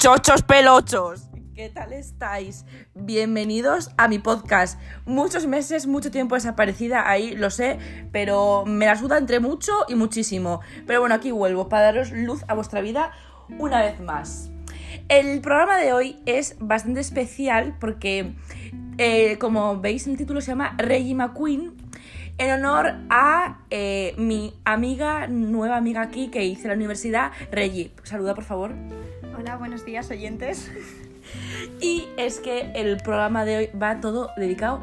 chochos pelochos. ¿Qué tal estáis? Bienvenidos a mi podcast. Muchos meses, mucho tiempo desaparecida ahí, lo sé, pero me la suda entre mucho y muchísimo. Pero bueno, aquí vuelvo para daros luz a vuestra vida una vez más. El programa de hoy es bastante especial porque, eh, como veis en el título, se llama Reggie McQueen en honor a eh, mi amiga, nueva amiga aquí que hice la universidad, Reggie. Saluda, por favor. Hola, buenos días, oyentes. Y es que el programa de hoy va todo dedicado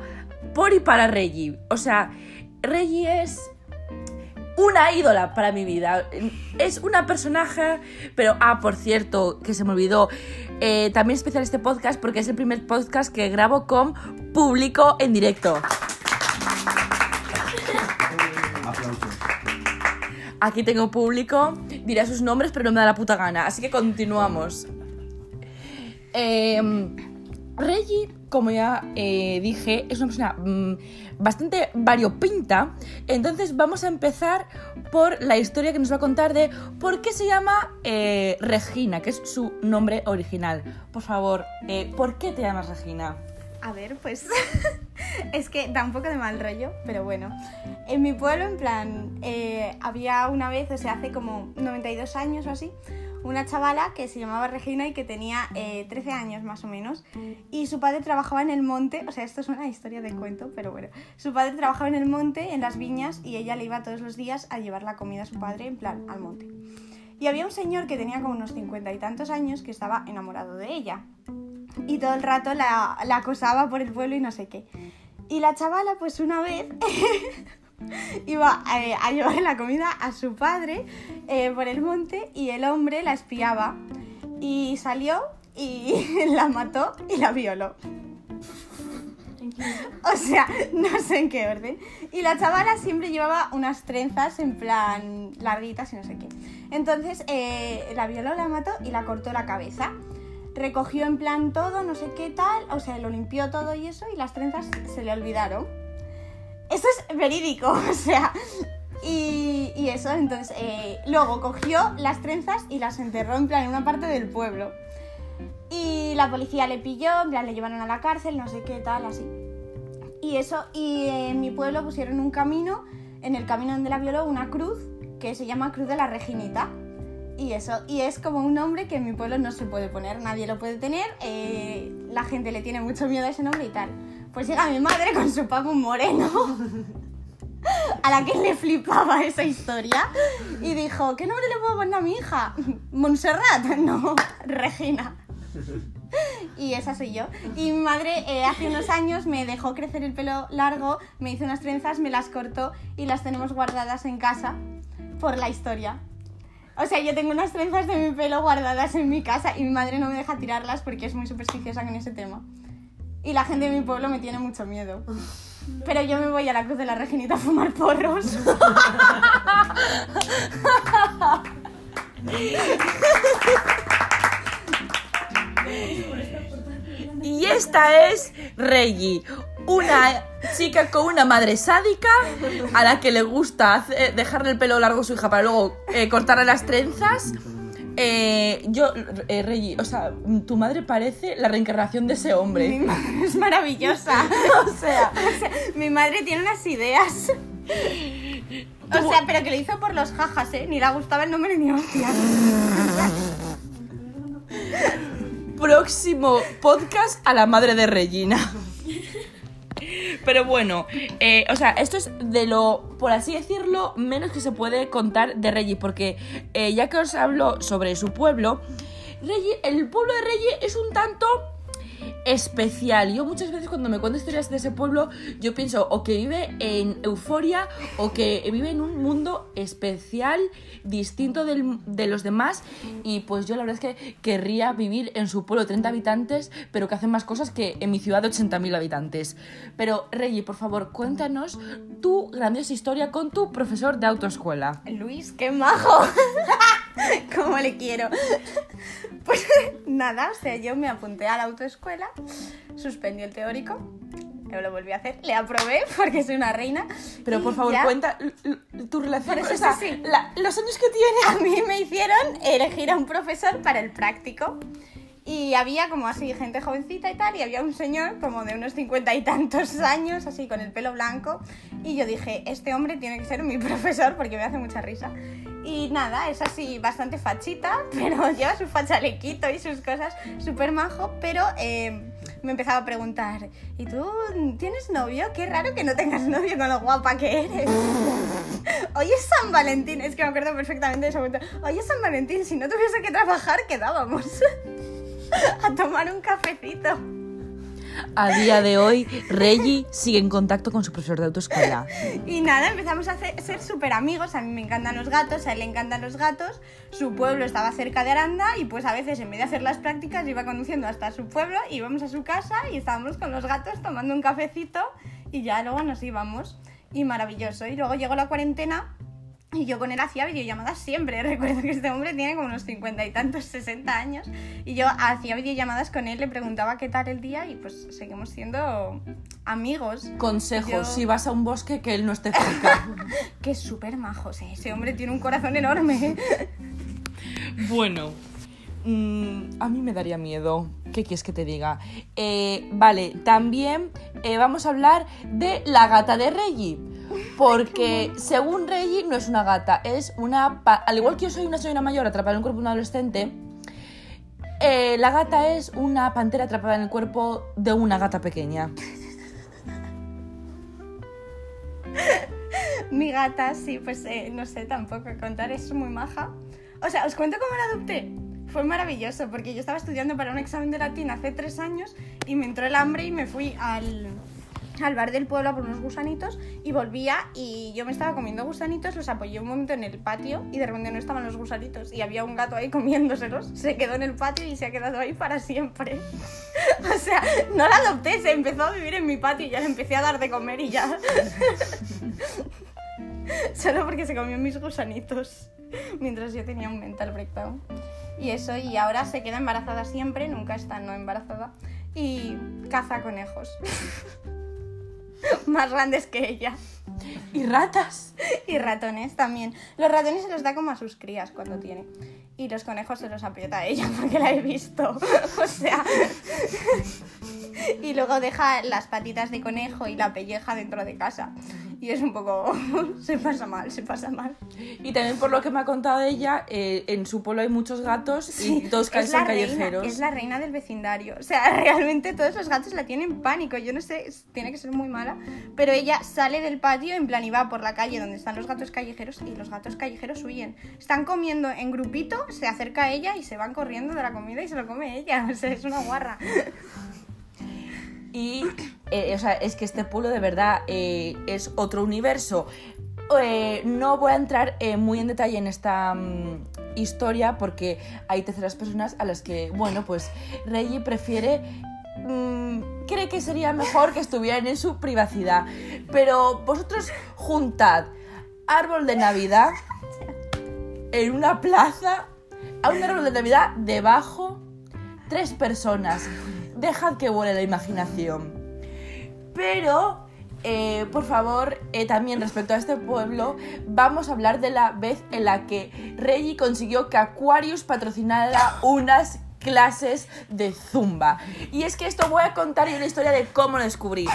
por y para Reggie. O sea, Reggie es una ídola para mi vida. Es una personaje, pero, ah, por cierto, que se me olvidó, eh, también especial este podcast porque es el primer podcast que grabo con público en directo. Aquí tengo público, diré sus nombres, pero no me da la puta gana. Así que continuamos. Eh, Reggie, como ya eh, dije, es una persona mm, bastante variopinta. Entonces vamos a empezar por la historia que nos va a contar de por qué se llama eh, Regina, que es su nombre original. Por favor, eh, ¿por qué te llamas Regina? A ver, pues es que da un poco de mal rollo, pero bueno. En mi pueblo, en plan, eh, había una vez, o sea, hace como 92 años o así, una chavala que se llamaba Regina y que tenía eh, 13 años más o menos. Y su padre trabajaba en el monte, o sea, esto es una historia de cuento, pero bueno. Su padre trabajaba en el monte, en las viñas, y ella le iba todos los días a llevar la comida a su padre, en plan, al monte. Y había un señor que tenía como unos 50 y tantos años que estaba enamorado de ella y todo el rato la, acosaba por el pueblo y no sé qué. Y la chavala, pues una vez iba eh, a llevar la comida a su padre eh, por el monte y el hombre la espiaba y salió y la mató y la violó. O sea, no sé en qué orden. Y la chavala siempre llevaba unas trenzas en plan larguitas y no sé qué. Entonces eh, la violó, la mató y la cortó la cabeza recogió en plan todo, no sé qué tal, o sea, lo limpió todo y eso, y las trenzas se le olvidaron. Eso es verídico, o sea. Y, eso, entonces, eh, luego cogió las trenzas y las enterró en plan en una parte del pueblo. Y la policía le pilló, en plan le llevaron a la cárcel, no sé qué tal, así. Y eso, y en mi pueblo pusieron un camino, en el camino donde la violó, una cruz que se llama Cruz de la Reginita. Y eso, y es como un nombre que en mi pueblo no se puede poner, nadie lo puede tener, eh, la gente le tiene mucho miedo a ese nombre y tal. Pues llega mi madre con su papu moreno, a la que le flipaba esa historia, y dijo, ¿qué nombre le puedo poner a mi hija? ¿Montserrat? No, Regina. Y esa soy yo. Y mi madre eh, hace unos años me dejó crecer el pelo largo, me hizo unas trenzas, me las cortó y las tenemos guardadas en casa por la historia. O sea, yo tengo unas trenzas de mi pelo guardadas en mi casa y mi madre no me deja tirarlas porque es muy supersticiosa con ese tema. Y la gente de mi pueblo me tiene mucho miedo. Pero yo me voy a la Cruz de la Reginita a fumar porros. y esta es Reggie, una chica con una madre sádica a la que le gusta dejarle el pelo largo a su hija para luego eh, cortarle las trenzas. Eh, yo, eh, Reggie, o sea, tu madre parece la reencarnación de ese hombre. Mi madre es maravillosa. o, sea, o sea, mi madre tiene unas ideas. O sea, pero que lo hizo por los jajas, ¿eh? Ni le gustaba el nombre ni hostia. Próximo podcast a la madre de Regina. Pero bueno, eh, o sea, esto es de lo, por así decirlo, menos que se puede contar de Reggie, porque eh, ya que os hablo sobre su pueblo, Reggie, el pueblo de Reggie es un tanto especial. Yo muchas veces cuando me cuento historias de ese pueblo, yo pienso o que vive en euforia o que vive en un mundo especial, distinto del, de los demás. Y pues yo la verdad es que querría vivir en su pueblo de 30 habitantes, pero que hacen más cosas que en mi ciudad de 80.000 habitantes. Pero Reggie, por favor, cuéntanos tu grandiosa historia con tu profesor de autoescuela. Luis, qué majo. ¿Cómo le quiero? Pues nada, o sea, yo me apunté a la autoescuela, suspendí el teórico, yo lo volví a hacer, le aprobé porque soy una reina. Pero por favor, ya... cuenta tu relación Por eso o sea, sí. la, los años que tiene. A mí me hicieron elegir a un profesor para el práctico. Y había como así gente jovencita y tal, y había un señor como de unos cincuenta y tantos años, así con el pelo blanco. Y yo dije, este hombre tiene que ser mi profesor porque me hace mucha risa. Y nada, es así bastante fachita, pero lleva su fachalequito y sus cosas súper majo, pero eh, me empezaba a preguntar, ¿y tú tienes novio? Qué raro que no tengas novio con lo guapa que eres. Hoy es San Valentín, es que me acuerdo perfectamente de ese momento. Hoy es San Valentín, si no tuviese que trabajar, quedábamos a tomar un cafecito. A día de hoy, Reggie sigue en contacto con su profesor de autoescuela. Y nada, empezamos a hacer- ser súper amigos. A mí me encantan los gatos, a él le encantan los gatos. Su pueblo estaba cerca de Aranda y pues a veces en vez de hacer las prácticas iba conduciendo hasta su pueblo, íbamos a su casa y estábamos con los gatos tomando un cafecito y ya luego nos íbamos. Y maravilloso. Y luego llegó la cuarentena y yo con él hacía videollamadas siempre. Recuerdo que este hombre tiene como unos cincuenta y tantos, 60 años. Y yo hacía videollamadas con él, le preguntaba qué tal el día y pues seguimos siendo amigos. Consejo, Yo- si vas a un bosque, que él no esté cerca. Que es súper majo, sí. Ese hombre tiene un corazón enorme. Bueno, mm, a mí me daría miedo. ¿Qué quieres que te diga? Eh, vale, también eh, vamos a hablar de la gata de Reggie. Porque según Reggie no es una gata, es una... Al igual que yo soy una señora mayor atrapada en el cuerpo de un adolescente, eh, la gata es una pantera atrapada en el cuerpo de una gata pequeña. Mi gata, sí, pues eh, no sé tampoco contar, es muy maja. O sea, os cuento cómo la adopté. Fue maravilloso porque yo estaba estudiando para un examen de latín hace tres años y me entró el hambre y me fui al, al del pueblo a por unos gusanitos y volvía y yo me estaba comiendo gusanitos, los apoyé un momento en el patio y de repente no estaban los gusanitos y había un gato ahí comiéndoselos. Se quedó en el patio y se ha quedado ahí para siempre. o sea, no la adopté, se empezó a vivir en mi patio y ya le empecé a dar de comer y ya. Solo porque se comió mis gusanitos mientras yo tenía un mental breakdown. Y eso, y ahora se queda embarazada siempre, nunca está no embarazada. Y caza conejos. Más grandes que ella. ¿Y ratas? Y ratones también. Los ratones se los da como a sus crías cuando tiene. Y los conejos se los aprieta a ella porque la he visto. o sea. y luego deja las patitas de conejo y la pelleja dentro de casa. Y es un poco. se pasa mal, se pasa mal. Y también por lo que me ha contado ella, eh, en su pueblo hay muchos gatos y todos casi callejeros. es la reina del vecindario. O sea, realmente todos los gatos la tienen pánico. Yo no sé, tiene que ser muy mala. Pero ella sale del patio en plan y va por la calle donde están los gatos callejeros y los gatos callejeros huyen. Están comiendo en grupito, se acerca a ella y se van corriendo de la comida y se lo come ella. O sea, es una guarra. Y, eh, o sea, es que este pueblo de verdad eh, es otro universo. Eh, no voy a entrar muy en detalle en esta mm, historia porque hay terceras personas a las que, bueno, pues Reggie prefiere... mm, cree que sería mejor que estuvieran en su privacidad. Pero vosotros juntad árbol de Navidad en una plaza a un árbol de Navidad debajo tres personas. Dejad que vuele la imaginación. Pero, eh, por favor, eh, también respecto a este pueblo, vamos a hablar de la vez en la que Reggie consiguió que Aquarius patrocinara unas clases de zumba. Y es que esto voy a contar una historia de cómo lo descubrí.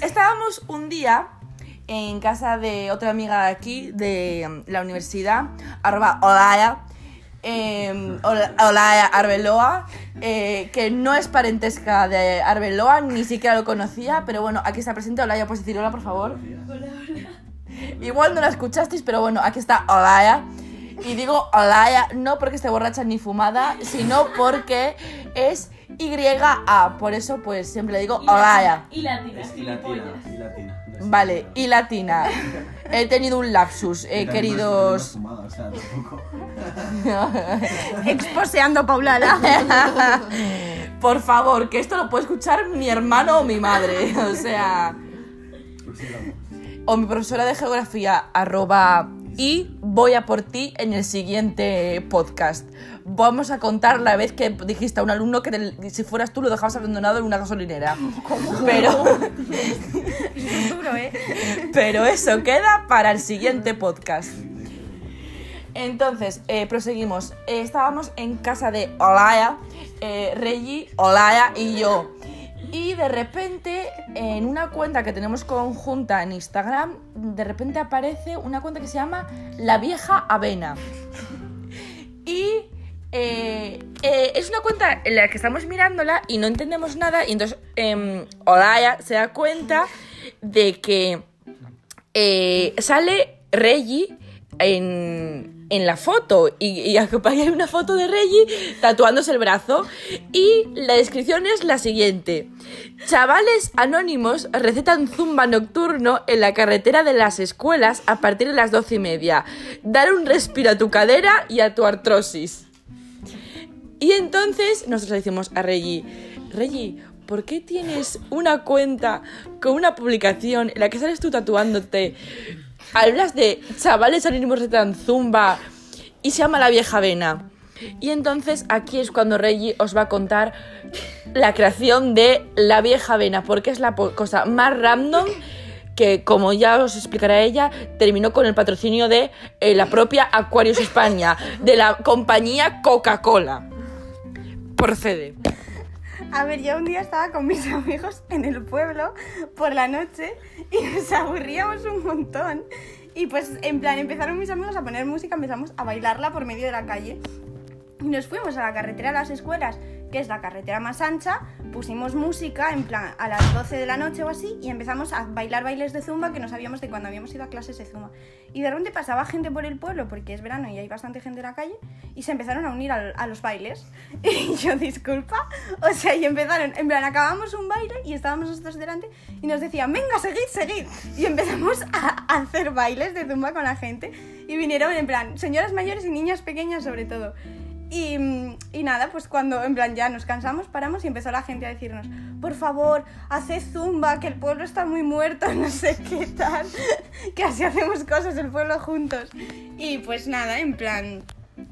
Estábamos un día en casa de otra amiga de aquí, de mm, la universidad, arroba Olaya, eh, Ola- Olaya Arbeloa, eh, que no es parentesca de Arbeloa, ni siquiera lo conocía, pero bueno, aquí está presente Olaya, puedes decir hola, por favor. Igual no la escuchasteis, pero bueno, aquí está Olaya. Y digo Olaya no porque esté borracha ni fumada, sino porque es YA. Por eso, pues siempre le digo Olaya. Y latina. Es y latina, y latina. No es- Vale, y latina. He tenido un lapsus, eh, queridos. no es fumada, o sea, tampoco. Exposeando Paulala. Por favor, que esto lo puede escuchar mi hermano o mi madre. O sea. O mi profesora de geografía, arroba. Y voy a por ti en el siguiente podcast. Vamos a contar la vez que dijiste a un alumno que te- si fueras tú lo dejabas abandonado en una gasolinera. Pero, Es duro, ¿eh? pero eso queda para el siguiente podcast. Entonces, eh, proseguimos. Eh, estábamos en casa de Olaya, eh, Reggie, Olaya y yo. Y de repente, en una cuenta que tenemos conjunta en Instagram, de repente aparece una cuenta que se llama La Vieja Avena. Y eh, es una cuenta en la que estamos mirándola y no entendemos nada. Y entonces em, Olaya se da cuenta de que sale Reggie en, en la foto y, y una foto de Reggie tatuándose el brazo y la descripción es la siguiente. Chavales anónimos recetan zumba nocturno en la carretera de las escuelas a partir de las doce y media. Dar un respiro a tu cadera y a tu artrosis. Y entonces nosotros le decimos a Reggie, Reggie, ¿por qué tienes una cuenta con una publicación en la que sales tú tatuándote? Hablas de chavales anónimos de Tanzumba y se llama La Vieja Vena. Y entonces aquí es cuando Reggie os va a contar la creación de La Vieja Vena, porque es la cosa más random que, como ya os explicará ella, terminó con el patrocinio de eh, la propia Aquarius España, de la compañía Coca-Cola. Procede. A ver, yo un día estaba con mis amigos en el pueblo por la noche y nos aburríamos un montón. Y pues, en plan, empezaron mis amigos a poner música, empezamos a bailarla por medio de la calle. Y nos fuimos a la carretera de las escuelas, que es la carretera más ancha, pusimos música, en plan, a las 12 de la noche o así, y empezamos a bailar bailes de zumba que no sabíamos de cuando habíamos ido a clases de zumba. Y de repente pasaba gente por el pueblo, porque es verano y hay bastante gente en la calle, y se empezaron a unir a, los bailes. Y yo, disculpa, o sea, y empezaron, en plan, acabamos un baile y estábamos nosotros delante, y nos decían, venga, seguid, seguid. Y empezamos a hacer bailes de zumba con la gente, y vinieron, en plan, señoras mayores y niñas pequeñas sobre todo. Y, nada, pues cuando en plan ya nos cansamos, paramos y empezó la gente a decirnos, por favor, haced zumba, que el pueblo está muy muerto, no sé qué tal, que así hacemos cosas el pueblo juntos. Y pues nada, en plan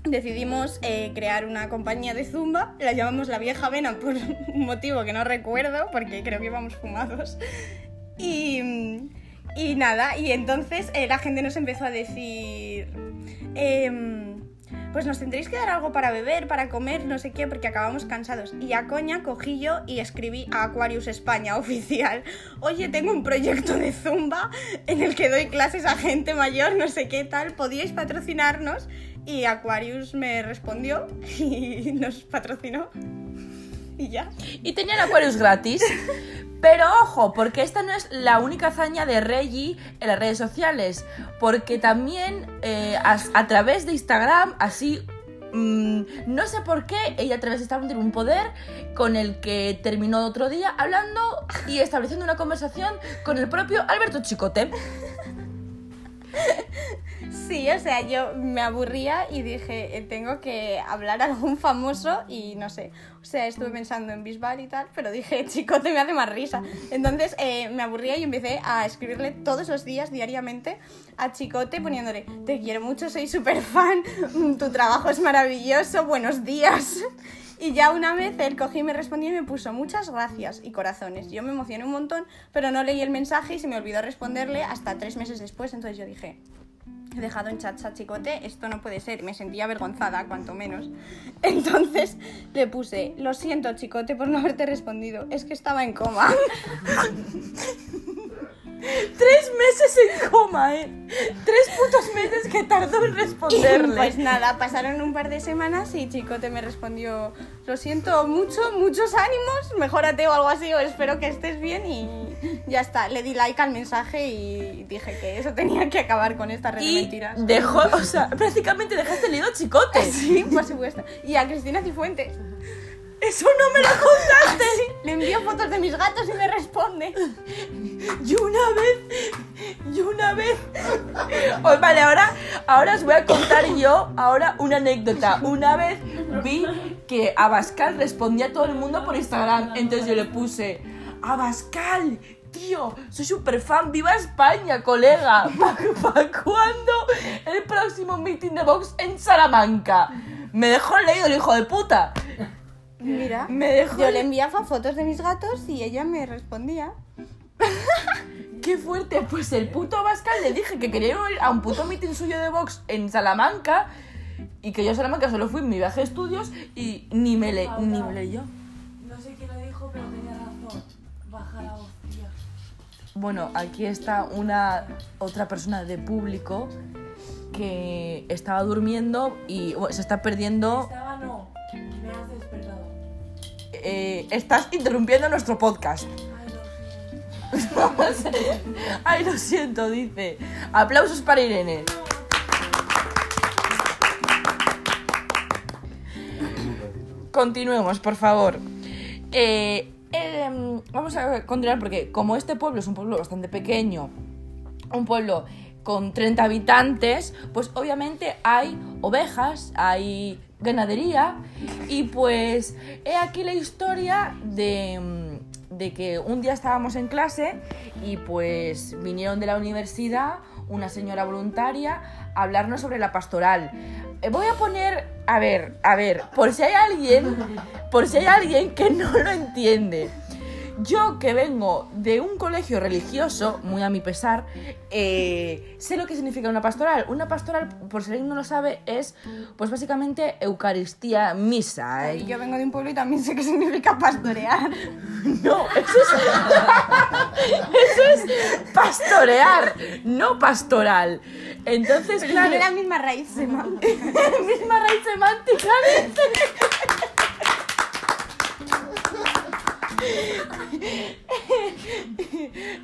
decidimos eh, crear una compañía de zumba, la llamamos La Vieja Vena por un motivo que no recuerdo, porque creo que íbamos fumados. Y, y nada, y entonces eh, la gente nos empezó a decir... em, pues nos tendréis que dar algo para beber, para comer, no sé qué, porque acabamos cansados. Y a coña cogí yo y escribí a Aquarius España oficial. Oye, tengo un proyecto de zumba en el que doy clases a gente mayor, no sé qué tal. ¿Podíais patrocinarnos? Y Aquarius me respondió y nos patrocinó. Y ya. Y tenían Aquarius gratis. Pero ojo, porque esta no es la única hazaña de Reggie en las redes sociales. Porque también eh, a, a través de Instagram, así. mm, no sé por qué ella a través de Instagram tiene un poder con el que terminó otro día hablando y estableciendo una conversación con el propio Alberto Chicote. Sí, o sea, yo me aburría y dije, eh, tengo que hablar a algún famoso y no sé. O sea, estuve pensando en Bisbal y tal, pero dije, chicote me hace más risa. Entonces eh, me aburría y empecé a escribirle todos los días, diariamente, a Chicote poniéndole, te quiero mucho, soy súper fan, tu trabajo es maravilloso, buenos días. Y ya una vez él cogí y me respondió y me puso muchas gracias y corazones. Yo me emocioné un montón, pero no leí el mensaje y se me olvidó responderle hasta tres meses después. Entonces yo dije, he dejado en chat a Chicote, esto no puede ser. Me sentía avergonzada, cuanto menos. Entonces le puse, lo siento Chicote por no haberte respondido, es que estaba en coma. Tres meses en coma, ¿eh? Tres putos meses que tardó en responderle. Pues nada, pasaron un par de semanas y Chicote me respondió, lo siento mucho, muchos ánimos, mejórate o algo así, o espero que estés bien y ya está. Le di like al mensaje y dije que eso tenía que acabar con esta red de y mentiras. dejó, o sea, prácticamente dejaste leído Chicote. Sí, por supuesto. Y a Cristina Cifuentes. Eso no me lo contaste. Le envío fotos de mis gatos y me responde. Y una vez, y una vez. Oh, vale, ahora, ahora os voy a contar yo ahora una anécdota. Una vez vi que Abascal respondía a todo el mundo por Instagram. Entonces yo le puse, Abascal, tío, soy súper fan, viva España, colega. ¿Para cuándo el próximo meeting de Vox en Salamanca? Me dejó leído el hijo de puta. Mira, Me dejó yo le enviaba fotos de mis gatos y ella me respondía. ¡Qué fuerte! Pues el puto Bascal le dije que quería ir a un puto meeting suyo de Vox en Salamanca y que yo a Salamanca solo fui en mi viaje de estudios y ni me, le, ni me leyó. No sé quién lo dijo, pero tenía razón. Baja la voz, tía. Bueno, aquí está una otra persona de público que estaba durmiendo y bueno, se está perdiendo. Estaba no. Me has despertado. Eh, estás interrumpiendo nuestro podcast. Ay, lo siento. Dice. Aplausos para Irene. Continuemos, por favor. Eh, em, vamos a continuar porque como este pueblo es un pueblo bastante pequeño, un pueblo con 30 habitantes, pues obviamente hay ovejas, hay ganadería y pues he aquí la historia de, de que un día estábamos en clase y pues vinieron de la universidad una señora voluntaria a hablarnos sobre la pastoral. Eh, Voy a poner, a ver, a ver, por si hay alguien, por si hay alguien que no lo entiende. Yo que vengo de un colegio religioso, muy a mi pesar, eh, sé lo que significa una pastoral. Una pastoral, por si alguien no lo sabe, es pues básicamente Eucaristía, misa. Y yo vengo de un pueblo y también sé qué significa pastorear. No, eso es, eso es pastorear, no pastoral. Entonces, claro, Tiene la misma raíz semántica. misma raíz semántica. dice.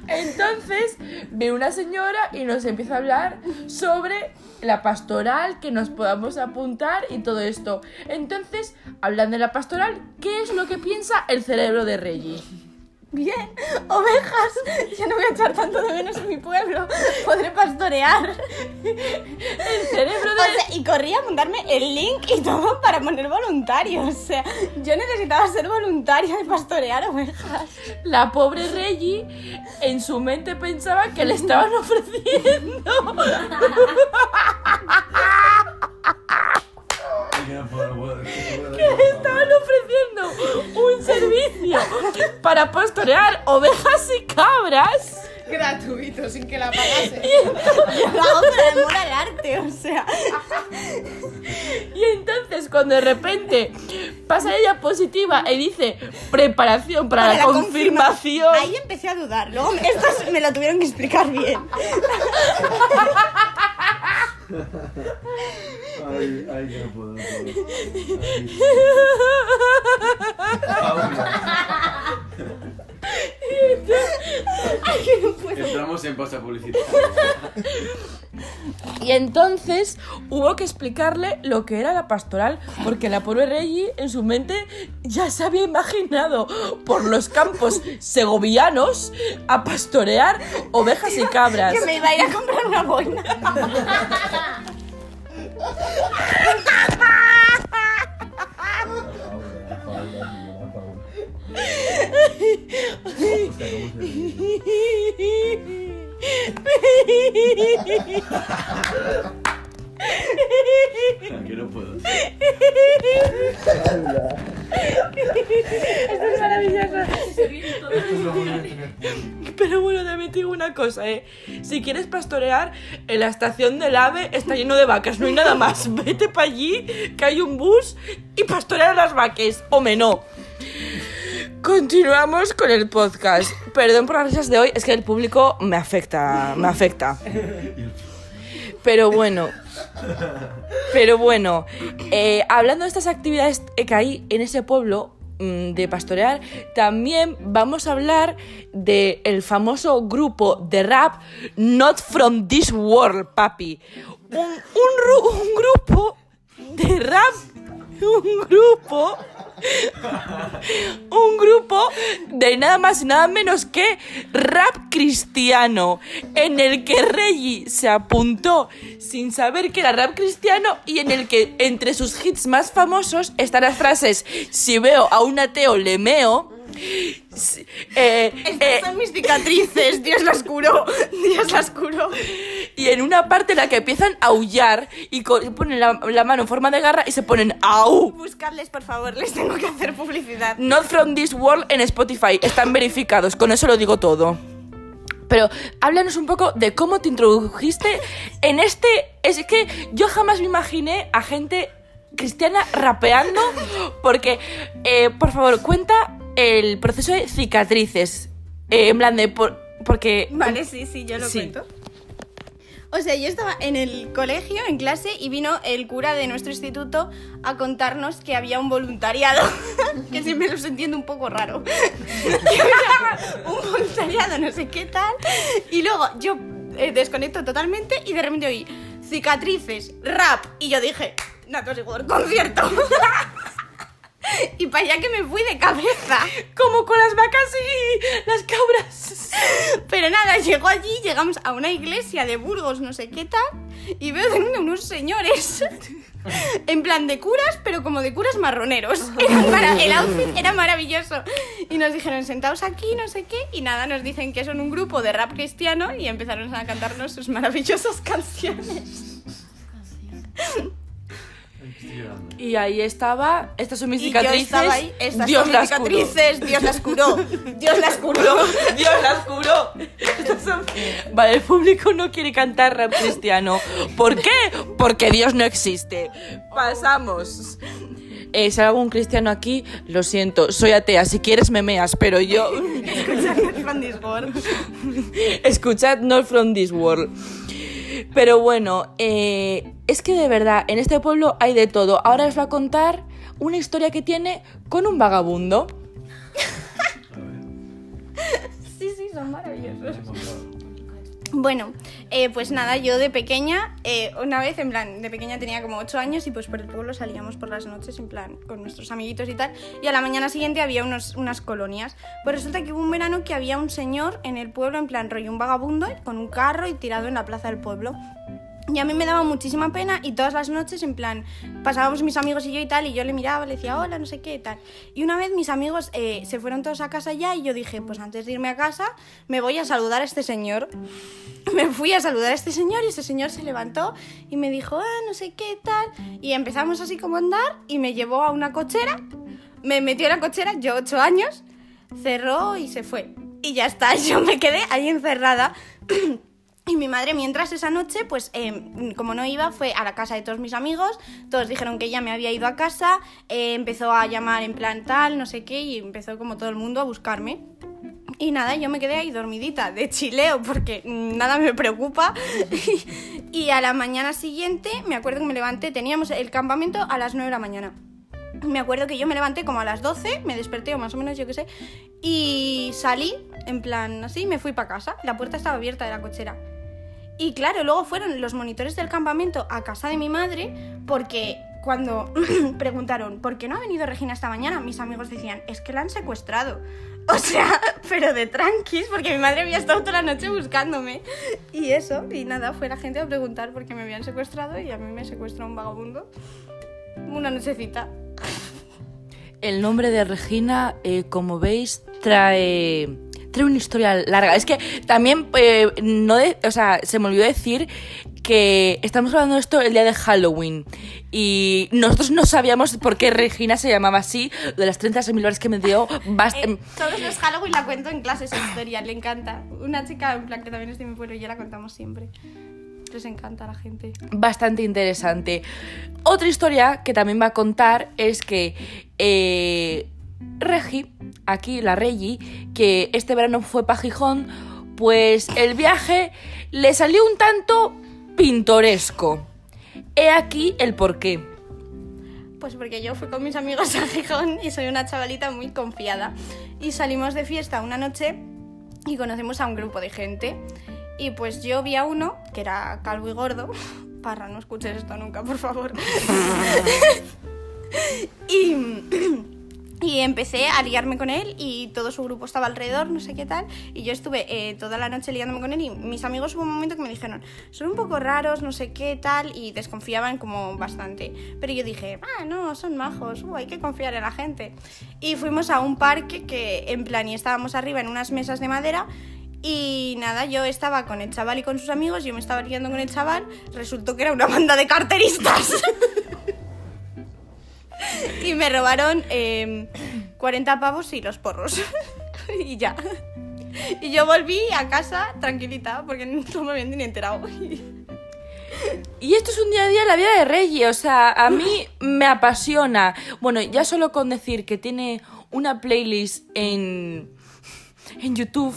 Entonces ve una señora y nos empieza a hablar sobre la pastoral, que nos podamos apuntar y todo esto. Entonces, hablando de la pastoral, ¿qué es lo que piensa el cerebro de Reggie? Bien, ovejas. Ya no voy a echar tanto de menos en mi pueblo. Podré pastorear. El cerebro de... O sea, y corrí a mandarme el link y todo para poner voluntarios. O sea, yo necesitaba ser voluntaria de pastorear ovejas. La pobre Reggie en su mente pensaba que le estaban ofreciendo un servicio para pastorear ovejas y cabras. Gratuito, sin que la pagase. Hago por amor al arte, o sea. Y entonces cuando de repente pasa la diapositiva y dice preparación para, Para la, la confirmación. Ahí empecé a dudar. Luego estos me lo tuvieron que explicar bien. Ay, ay, que no puedo, no puedo. Ay, que no puedo. Entramos en pausa publicitaria. Y entonces hubo que explicarle lo que era la pastoral, porque la pobre Reggie en su mente ya se había imaginado por los campos segovianos a pastorear ovejas y cabras. Que me iba a ir a comprar una boina. No puedo. Esto es maravilloso. Se viene todo Esto es lo bueno de tener público. Pero bueno, también te digo una cosa, ¿eh? Si quieres pastorear, en la estación del AVE está lleno de vacas, no hay nada más. Vete para allí, que hay un bus y pastorea las vacas, o no. Continuamos con el podcast. Perdón por las risas de hoy, es que el público me afecta, me afecta. Pero bueno, pero bueno, eh, hablando de estas actividades que hay en ese pueblo mm, de pastorear, también vamos a hablar del famoso grupo de rap Not From This World, papi. Un, un un grupo de rap, un grupo un grupo de nada más y nada menos que rap cristiano, en el que Reggie se apuntó sin saber que era rap cristiano y en el que entre sus hits más famosos están las frases si veo a un ateo le meo. eh, eh, Estas son mis cicatrices. Dios las curó. Dios las curó. y en una parte en la que empiezan a aullar y, co- y ponen la, la mano en forma de garra y se ponen au. Buscadles, por favor. Les tengo que hacer publicidad. Not from this world en Spotify. Están verificados. Con eso lo digo todo. Pero háblanos un poco de cómo te introdujiste en este... Es que yo jamás me imaginé a gente cristiana rapeando porque, eh, por favor, cuenta el proceso de cicatrices. Eh, en plan de... Por, porque... Vale, sí, sí, yo lo Sí. cuento. O sea, yo estaba en el colegio, en clase, y vino el cura de nuestro instituto a contarnos que había un voluntariado, que siempre los entiendo un poco raro. Un voluntariado, no sé qué tal. Y luego yo eh, desconecto totalmente y de repente oí cicatrices, rap, y yo dije, Natos Igor, concierto. Y para allá que me fui de cabeza. Como con las vacas y las cabras. Pero nada, llegó allí, llegamos a una iglesia de Burgos, no sé qué tal, y veo de unos señores en plan de curas, pero como de curas marroneros. El outfit era maravilloso. Y nos dijeron, sentaos aquí, no sé qué, y nada, nos dicen que son un grupo de rap cristiano y empezaron a cantarnos sus maravillosas canciones. Y ahí estaba, estas son mis Y yo cicatrices. estaba ahí, estas Dios son mis curó. Dios las curó, Dios las curó. Dios las curó. Vale, el público no quiere cantar rap cristiano. ¿Por qué? Porque Dios no existe. Pasamos. Eh, si hay algún cristiano aquí, lo siento, soy atea. Si quieres me meas, pero yo. Fan Discord. Escuchad Not From This World. Pero bueno, eh, es que de verdad, en este pueblo hay de todo. Ahora os voy a contar una historia que tiene con un vagabundo. Sí, sí, son maravillosos. Bueno, eh, pues nada, yo de pequeña, eh, una vez, en plan, de pequeña tenía como 8 años y pues por el pueblo salíamos por las noches, en plan, con nuestros amiguitos y tal, y a la mañana siguiente había unos, unas colonias. Pues resulta que hubo un verano que había un señor en el pueblo, en plan, rollo un vagabundo, con un carro y tirado en la plaza del pueblo. Y a mí me daba muchísima pena y todas las noches, en plan, pasábamos mis amigos y yo y tal, y yo le miraba, le decía, hola, no sé qué tal. Y una vez mis amigos eh, se fueron todos a casa ya y yo dije, pues antes de irme a casa, me voy a saludar a este señor. Me fui a saludar a este señor y ese señor se levantó y me dijo, ah, no sé qué tal. Y empezamos así como a andar y me llevó a una cochera, me metió en la cochera, yo ocho años, cerró y se fue. Y ya está, yo me quedé ahí encerrada. Y mi madre, mientras esa noche, pues eh, como no iba, fue a la casa de todos mis amigos, todos dijeron que ella me había ido a casa, eh, empezó a llamar en plan tal, no sé qué, y empezó como todo el mundo a buscarme. Y nada, yo me quedé ahí dormidita, de chileo, porque nada me preocupa. y a la mañana siguiente, me acuerdo que me levanté, teníamos el campamento a las 9 de la mañana. Me acuerdo que yo me levanté como a las 12, me desperté o más o menos, yo qué sé, y salí, en plan así, me fui para casa. La puerta estaba abierta de la cochera. Y claro, luego fueron los monitores del campamento a casa de mi madre porque cuando preguntaron ¿por qué no ha venido Regina esta mañana? Mis amigos decían, es que la han secuestrado. O sea, pero de tranquis, porque mi madre había estado toda la noche buscándome. Y eso, y nada, fue la gente a preguntar por qué me habían secuestrado y a mí me secuestró un vagabundo. Una nochecita. El nombre de Regina, eh, como veis, trae, trae una historia larga. Es que también, eh, no de- o sea, se me olvidó decir que estamos hablando de esto el día de Halloween. Y nosotros no sabíamos por qué Regina se llamaba así. De las 36.000 horas que me dio, Eh, todos los Halloween la cuento en clases esa historia, le encanta. Una chica en plan que también es de mi pueblo y ya la contamos siempre. Les encanta a la gente. bastante interesante. Otra historia que también va a contar es que eh, Regi, aquí la Regi, que este verano fue para Gijón, pues el viaje le salió un tanto pintoresco. He aquí el porqué. Pues porque yo fui con mis amigos a Gijón y soy una chavalita muy confiada. Y salimos de fiesta una noche y conocemos a un grupo de gente. Y pues yo vi a uno, que era calvo y gordo. Parra, no escuches esto nunca, por favor. y, y empecé a liarme con él y todo su grupo estaba alrededor, no sé qué tal. Y yo estuve eh, toda la noche liándome con él y mis amigos hubo un momento que me dijeron, son un poco raros, no sé qué tal, y desconfiaban como bastante. Pero yo dije, ah, no, son majos, uh, hay que confiar en la gente. Y fuimos a un parque que en plan y estábamos arriba en unas mesas de madera. Y nada, yo estaba con el chaval y con sus amigos, yo me estaba liando con el chaval, resultó que era una banda de carteristas. y me robaron eh, 40 pavos y los porros. y ya. Y yo volví a casa tranquilita porque no me habían ni enterado. Y esto es un día a día la vida de Reggie, o sea, a mí me apasiona. Bueno, ya solo con decir que tiene una playlist en, en YouTube,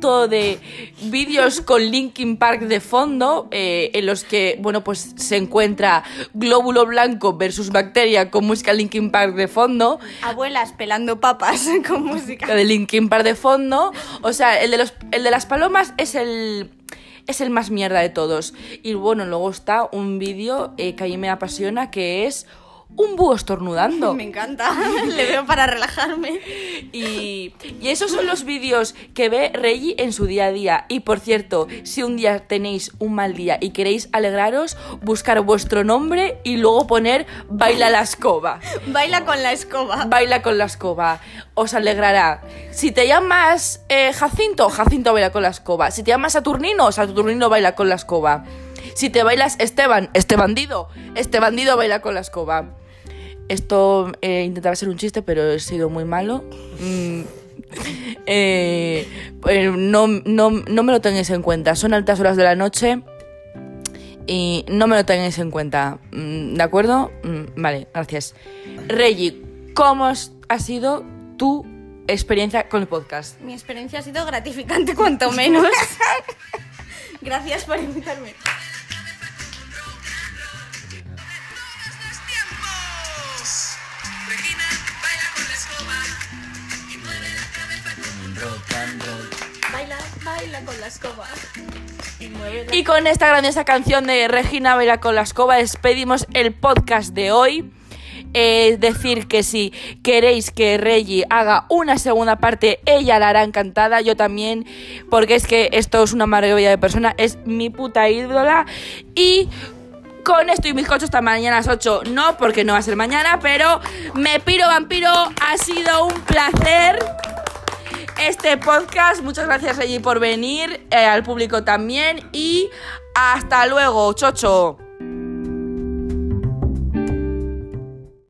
todo de vídeos con Linkin Park de fondo, eh, en los que, bueno, pues se encuentra glóbulo blanco versus bacteria con música Linkin Park de fondo. Abuelas pelando papas con música. de Linkin Park de fondo. O sea, el de, los, el de las palomas es el, es el más mierda de todos. Y bueno, luego está un vídeo eh, que a mí me apasiona que es un búho estornudando. Me encanta. Le veo para relajarme. Y, y esos son los vídeos que ve Reggie en su día a día. Y por cierto, si un día tenéis un mal día y queréis alegraros, buscar vuestro nombre y luego poner baila la escoba. Baila con la escoba. Baila con la escoba. Os alegrará. Si te llamas eh, Jacinto, Jacinto baila con la escoba. Si te llamas Saturnino, Saturnino baila con la escoba. Si te bailas Esteban, este bandido, este bandido baila con la escoba. Esto eh, intentaba ser un chiste, pero he sido muy malo. Mm, eh, eh, no, no, no me lo tengáis en cuenta. Son altas horas de la noche y no me lo tengáis en cuenta. Mm, ¿De acuerdo? Mm, Vale, gracias. Reggie, ¿cómo ha sido tu experiencia con el podcast? Mi experiencia ha sido gratificante, cuanto menos. Gracias por invitarme. Con la escoba. Y con esta grandiosa canción de Regina Baila con la escoba despedimos el podcast de hoy. Eh, decir que si queréis que Reggie haga una segunda parte, ella la hará encantada, yo también, porque es que esto es una maravilla de persona, es mi puta ídola. Y con esto y bizcocho hasta mañana a las 8, no, porque no va a ser mañana, pero me piro vampiro, ha sido un placer este podcast. Muchas gracias allí por venir, eh, al público también y hasta luego, chocho.